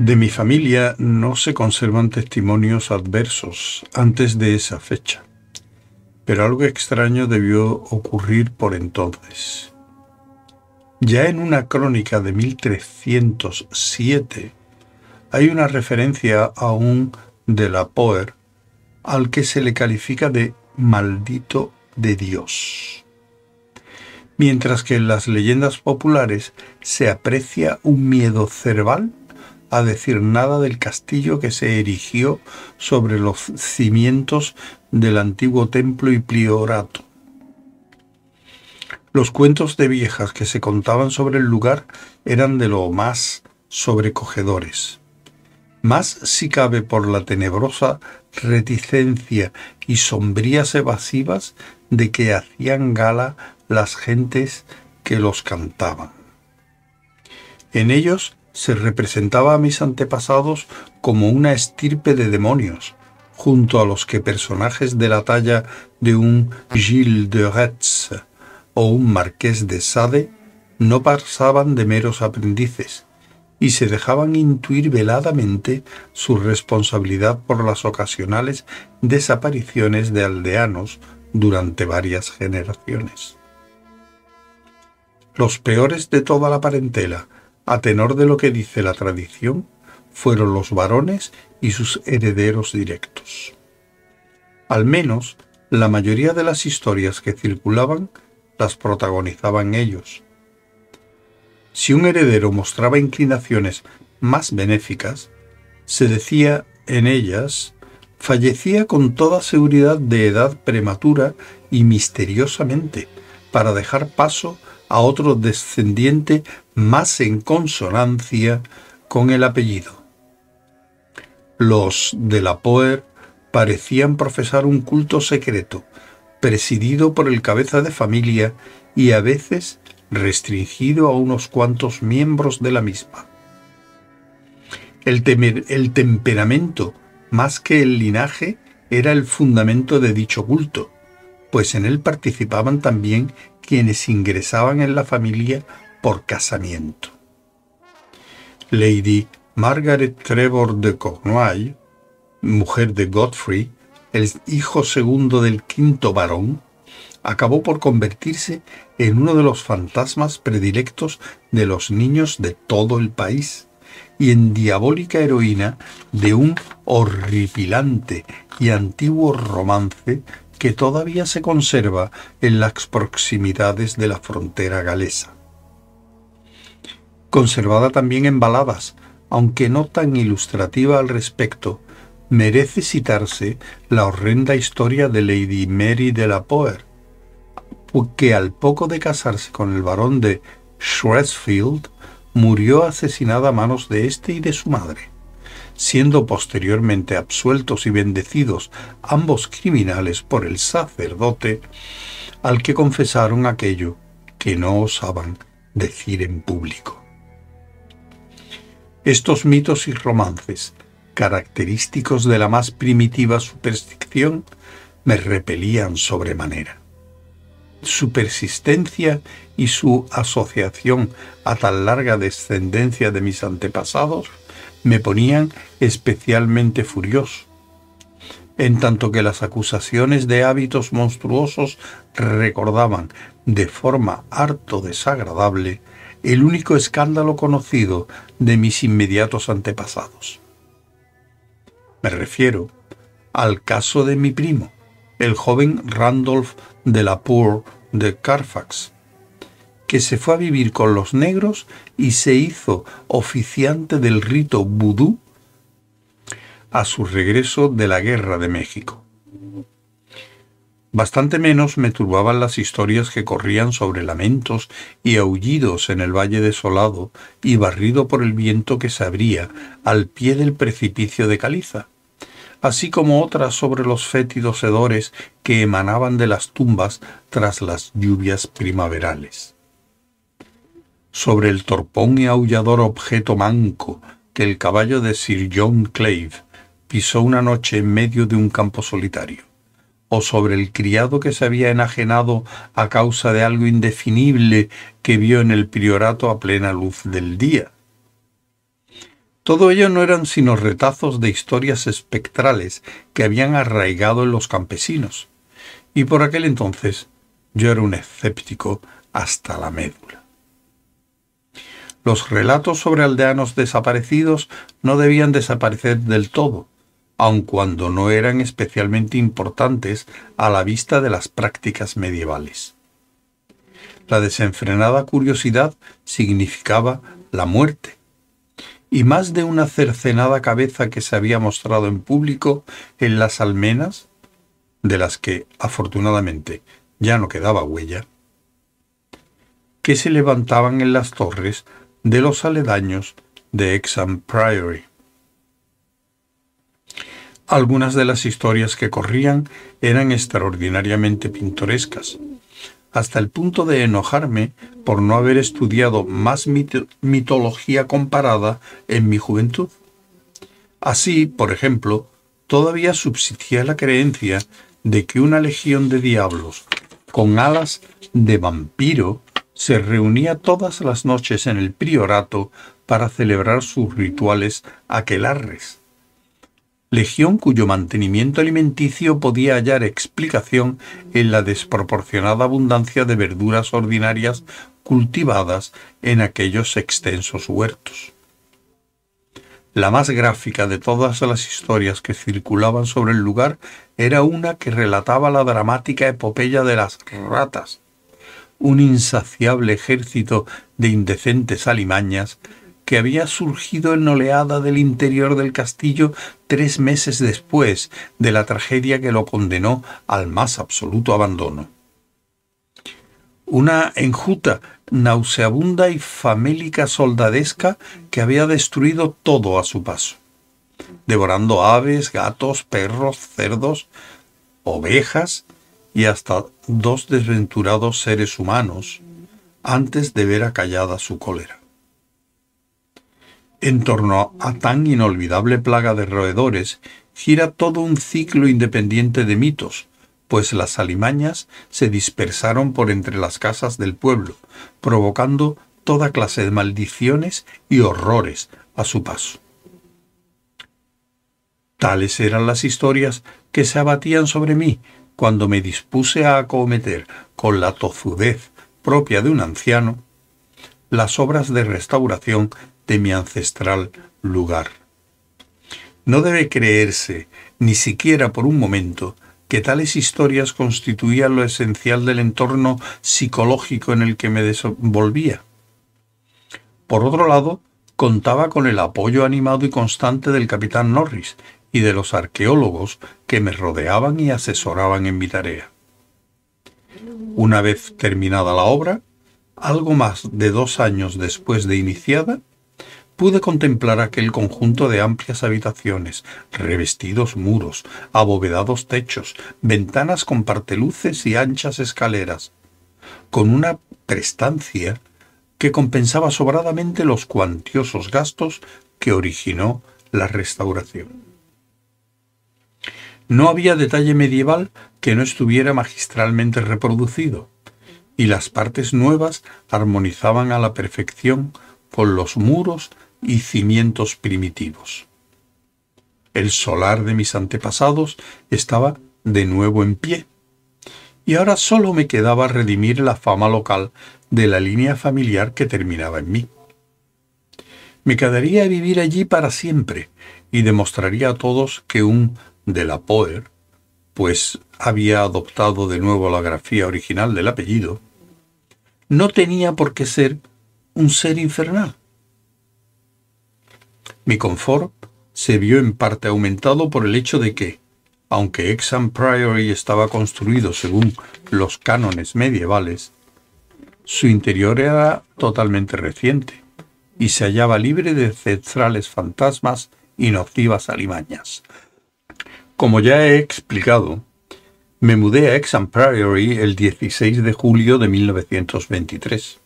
De mi familia no se conservan testimonios adversos antes de esa fecha, pero algo extraño debió ocurrir por entonces. Ya en una crónica de 1307 hay una referencia a un de la Poer al que se le califica de maldito de Dios. Mientras que en las leyendas populares se aprecia un miedo cerval a decir nada del castillo que se erigió sobre los cimientos del antiguo templo y priorato. Los cuentos de viejas que se contaban sobre el lugar eran de lo más sobrecogedores. Más si cabe por la tenebrosa reticencia y sombrías evasivas de que hacían gala las gentes que los cantaban. En ellos se representaba a mis antepasados como una estirpe de demonios, junto a los que personajes de la talla de un Gilles de Retz o un Marqués de Sade no pasaban de meros aprendices y se dejaban intuir veladamente su responsabilidad por las ocasionales desapariciones de aldeanos durante varias generaciones. Los peores de toda la parentela, a tenor de lo que dice la tradición, fueron los varones y sus herederos directos. Al menos, la mayoría de las historias que circulaban las protagonizaban ellos. Si un heredero mostraba inclinaciones más benéficas, se decía en ellas, fallecía con toda seguridad de edad prematura y misteriosamente, para dejar paso a otro descendiente más en consonancia con el apellido. Los de la Poer parecían profesar un culto secreto, presidido por el cabeza de familia y a veces restringido a unos cuantos miembros de la misma. El, el temperamento, más que el linaje, era el fundamento de dicho culto, pues en él participaban también quienes ingresaban en la familia por casamiento. Lady Margaret Trevor de Cornwall, mujer de Godfrey, el hijo segundo del quinto varón, acabó por convertirse en uno de los fantasmas predilectos de los niños de todo el país y en diabólica heroína de un horripilante y antiguo romance que todavía se conserva en las proximidades de la frontera galesa. Conservada también en baladas, aunque no tan ilustrativa al respecto, merece citarse la horrenda historia de Lady Mary de la Poer, que al poco de casarse con el barón de Shresfield, murió asesinada a manos de éste y de su madre siendo posteriormente absueltos y bendecidos ambos criminales por el sacerdote, al que confesaron aquello que no osaban decir en público. Estos mitos y romances, característicos de la más primitiva superstición, me repelían sobremanera. Su persistencia y su asociación a tan larga descendencia de mis antepasados me ponían especialmente furioso, en tanto que las acusaciones de hábitos monstruosos recordaban de forma harto desagradable el único escándalo conocido de mis inmediatos antepasados. Me refiero al caso de mi primo, el joven Randolph de la Poor de Carfax, que se fue a vivir con los negros y se hizo oficiante del rito vudú a su regreso de la Guerra de México. Bastante menos me turbaban las historias que corrían sobre lamentos y aullidos en el valle desolado y barrido por el viento que se abría al pie del precipicio de caliza, así como otras sobre los fétidos hedores que emanaban de las tumbas tras las lluvias primaverales. Sobre el torpón y aullador objeto manco que el caballo de Sir John Clave pisó una noche en medio de un campo solitario, o sobre el criado que se había enajenado a causa de algo indefinible que vio en el priorato a plena luz del día. Todo ello no eran sino retazos de historias espectrales que habían arraigado en los campesinos, y por aquel entonces yo era un escéptico hasta la médula. Los relatos sobre aldeanos desaparecidos no debían desaparecer del todo, aun cuando no eran especialmente importantes a la vista de las prácticas medievales. La desenfrenada curiosidad significaba la muerte, y más de una cercenada cabeza que se había mostrado en público en las almenas, de las que afortunadamente ya no quedaba huella, que se levantaban en las torres de los aledaños de Exham Priory. Algunas de las historias que corrían eran extraordinariamente pintorescas, hasta el punto de enojarme por no haber estudiado más mitología comparada en mi juventud. Así, por ejemplo, todavía subsistía la creencia de que una legión de diablos con alas de vampiro se reunía todas las noches en el priorato para celebrar sus rituales aquelarres legión cuyo mantenimiento alimenticio podía hallar explicación en la desproporcionada abundancia de verduras ordinarias cultivadas en aquellos extensos huertos. La más gráfica de todas las historias que circulaban sobre el lugar era una que relataba la dramática epopeya de las ratas, un insaciable ejército de indecentes alimañas que había surgido en oleada del interior del castillo tres meses después de la tragedia que lo condenó al más absoluto abandono. Una enjuta nauseabunda y famélica soldadesca que había destruido todo a su paso, devorando aves, gatos, perros, cerdos, ovejas y hasta dos desventurados seres humanos antes de ver acallada su cólera. En torno a tan inolvidable plaga de roedores gira todo un ciclo independiente de mitos, pues las alimañas se dispersaron por entre las casas del pueblo, provocando toda clase de maldiciones y horrores a su paso. Tales eran las historias que se abatían sobre mí cuando me dispuse a acometer con la tozudez propia de un anciano las obras de restauración de mi ancestral lugar. No debe creerse, ni siquiera por un momento, que tales historias constituían lo esencial del entorno psicológico en el que me desenvolvía. Por otro lado, contaba con el apoyo animado y constante del capitán Norris y de los arqueólogos que me rodeaban y asesoraban en mi tarea. Una vez terminada la obra, algo más de dos años después de iniciada, pude contemplar aquel conjunto de amplias habitaciones, revestidos muros, abovedados techos, ventanas con parteluces y anchas escaleras, con una prestancia que compensaba sobradamente los cuantiosos gastos que originó la restauración. No había detalle medieval que no estuviera magistralmente reproducido, y las partes nuevas armonizaban a la perfección con los muros y cimientos primitivos. El solar de mis antepasados estaba de nuevo en pie, y ahora solo me quedaba redimir la fama local de la línea familiar que terminaba en mí. Me quedaría a vivir allí para siempre y demostraría a todos que un de la Poer, pues había adoptado de nuevo la grafía original del apellido, no tenía por qué ser un ser infernal. Mi confort se vio en parte aumentado por el hecho de que, aunque Exham Priory estaba construido según los cánones medievales, su interior era totalmente reciente y se hallaba libre de ancestrales fantasmas y nocivas alimañas. Como ya he explicado, me mudé a Exham Priory el 16 de julio de 1923.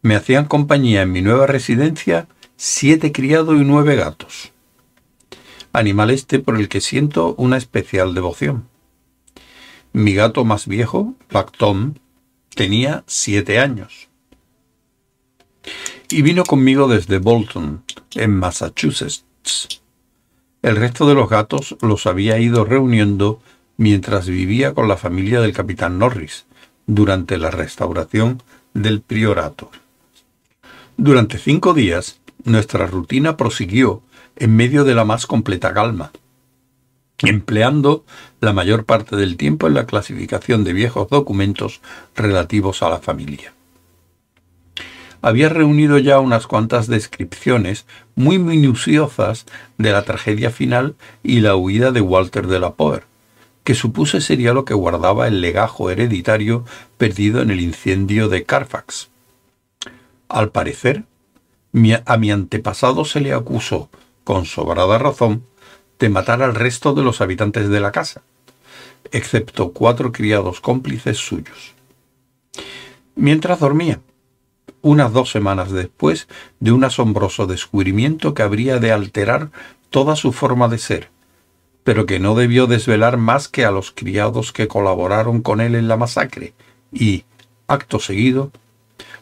Me hacían compañía en mi nueva residencia siete criados y nueve gatos. Animal este por el que siento una especial devoción. Mi gato más viejo, Black Tom, tenía siete años. y vino conmigo desde Bolton, en Massachusetts. El resto de los gatos los había ido reuniendo mientras vivía con la familia del capitán Norris, durante la restauración del priorato. Durante cinco días, nuestra rutina prosiguió en medio de la más completa calma, empleando la mayor parte del tiempo en la clasificación de viejos documentos relativos a la familia. Había reunido ya unas cuantas descripciones muy minuciosas de la tragedia final y la huida de Walter de la Poer, que supuse sería lo que guardaba el legajo hereditario perdido en el incendio de Carfax. Al parecer, a mi antepasado se le acusó, con sobrada razón, de matar al resto de los habitantes de la casa, excepto cuatro criados cómplices suyos. Mientras dormía, unas dos semanas después de un asombroso descubrimiento que habría de alterar toda su forma de ser, pero que no debió desvelar más que a los criados que colaboraron con él en la masacre y, acto seguido,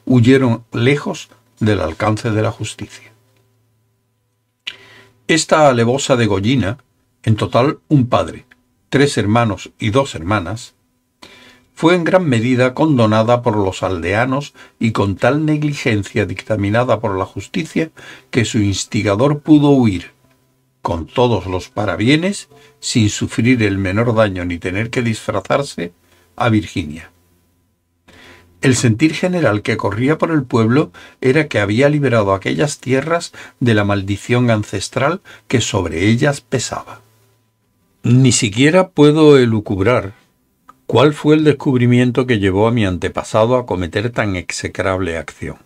huyeron lejos del alcance de la justicia. Esta alevosa degollina, en total un padre, tres hermanos y dos hermanas, fue en gran medida condonada por los aldeanos y con tal negligencia dictaminada por la justicia que su instigador pudo huir, con todos los parabienes, sin sufrir el menor daño ni tener que disfrazarse, a Virginia. El sentir general que corría por el pueblo era que había liberado aquellas tierras de la maldición ancestral que sobre ellas pesaba. Ni siquiera puedo elucubrar cuál fue el descubrimiento que llevó a mi antepasado a cometer tan execrable acción.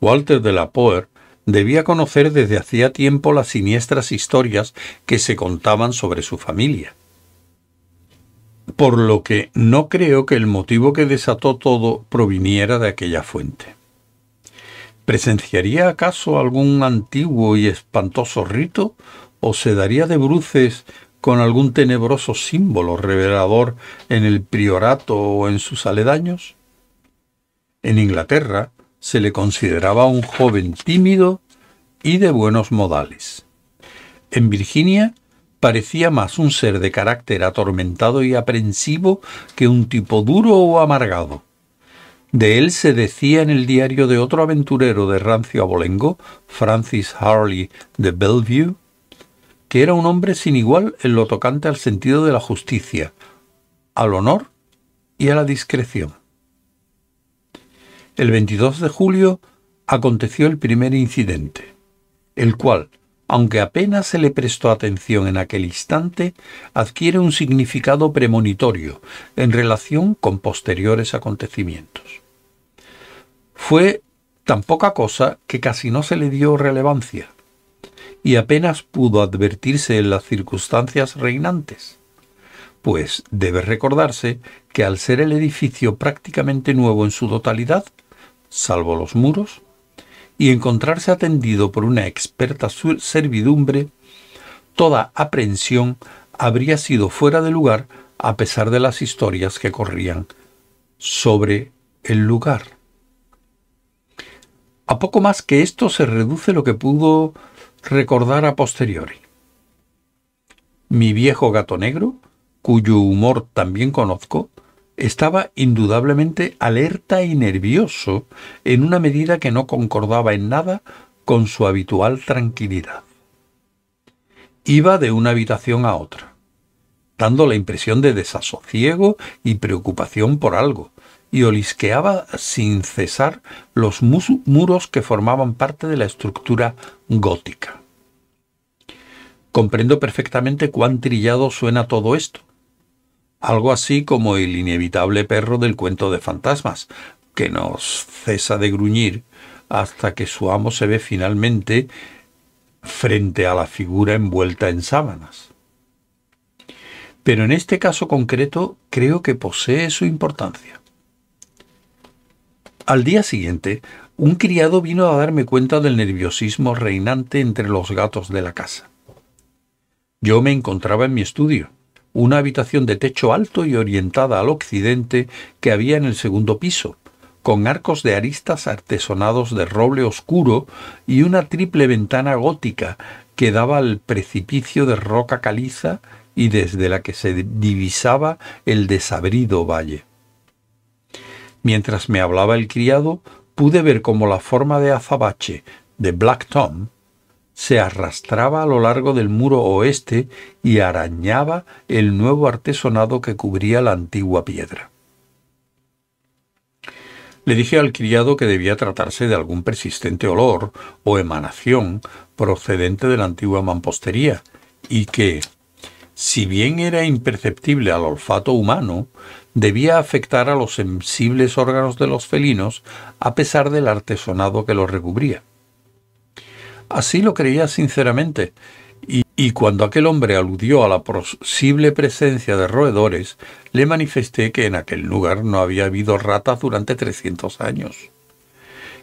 Walter de la Poer debía conocer desde hacía tiempo las siniestras historias que se contaban sobre su familia. Por lo que no creo que el motivo que desató todo proviniera de aquella fuente. ¿Presenciaría acaso algún antiguo y espantoso rito o se daría de bruces con algún tenebroso símbolo revelador en el priorato o en sus aledaños? En Inglaterra, se le consideraba un joven tímido y de buenos modales. En Virginia parecía más un ser de carácter atormentado y aprensivo que un tipo duro o amargado. De él se decía en el diario de otro aventurero de rancio abolengo, Francis Harley de Bellevue, que era un hombre sin igual en lo tocante al sentido de la justicia, al honor y a la discreción. El 22 de julio aconteció el primer incidente, el cual, aunque apenas se le prestó atención en aquel instante, adquiere un significado premonitorio en relación con posteriores acontecimientos. Fue tan poca cosa que casi no se le dio relevancia, y apenas pudo advertirse en las circunstancias reinantes pues debe recordarse que al ser el edificio prácticamente nuevo en su totalidad, salvo los muros, y encontrarse atendido por una experta servidumbre, toda aprehensión habría sido fuera de lugar a pesar de las historias que corrían sobre el lugar. A poco más que esto se reduce lo que pudo recordar a posteriori. Mi viejo gato negro, cuyo humor también conozco, estaba indudablemente alerta y nervioso en una medida que no concordaba en nada con su habitual tranquilidad. Iba de una habitación a otra, dando la impresión de desasosiego y preocupación por algo, y olisqueaba sin cesar los muros que formaban parte de la estructura gótica. Comprendo perfectamente cuán trillado suena todo esto, algo así como el inevitable perro del cuento de fantasmas, que no cesa de gruñir hasta que su amo se ve finalmente frente a la figura envuelta en sábanas. Pero en este caso concreto creo que posee su importancia. Al día siguiente, un criado vino a darme cuenta del nerviosismo reinante entre los gatos de la casa. Yo me encontraba en mi estudio, una habitación de techo alto y orientada al occidente que había en el segundo piso, con arcos de aristas artesonados de roble oscuro y una triple ventana gótica que daba al precipicio de roca caliza y desde la que se divisaba el desabrido valle. Mientras me hablaba el criado, pude ver cómo la forma de azabache de Black Tom se arrastraba a lo largo del muro oeste y arañaba el nuevo artesonado que cubría la antigua piedra. Le dije al criado que debía tratarse de algún persistente olor o emanación procedente de la antigua mampostería, y que, si bien era imperceptible al olfato humano, debía afectar a los sensibles órganos de los felinos a pesar del artesonado que los recubría. Así lo creía sinceramente, y, cuando aquel hombre aludió a la posible presencia de roedores, le manifesté que en aquel lugar no había habido ratas durante trescientos años,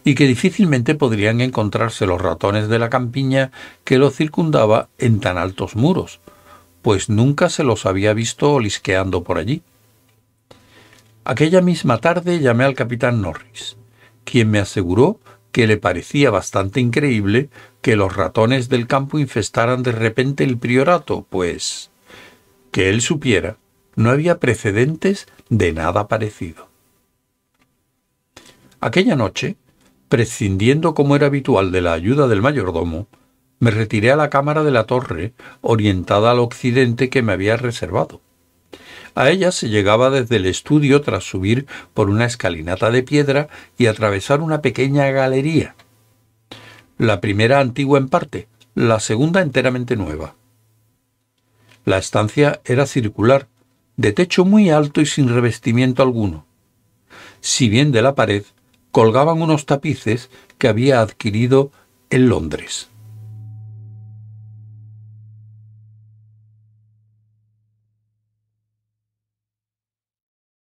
y que difícilmente podrían encontrarse los ratones de la campiña que lo circundaba en tan altos muros, pues nunca se los había visto olisqueando por allí. Aquella misma tarde llamé al capitán Norris, quien me aseguró que le parecía bastante increíble que los ratones del campo infestaran de repente el priorato, pues que él supiera, no había precedentes de nada parecido. Aquella noche, prescindiendo como era habitual de la ayuda del mayordomo, me retiré a la cámara de la torre, orientada al occidente que me había reservado. A ella se llegaba desde el estudio tras subir por una escalinata de piedra y atravesar una pequeña galería, la primera antigua en parte, la segunda enteramente nueva. La estancia era circular, de techo muy alto y sin revestimiento alguno. Si bien de la pared colgaban unos tapices que había adquirido en Londres.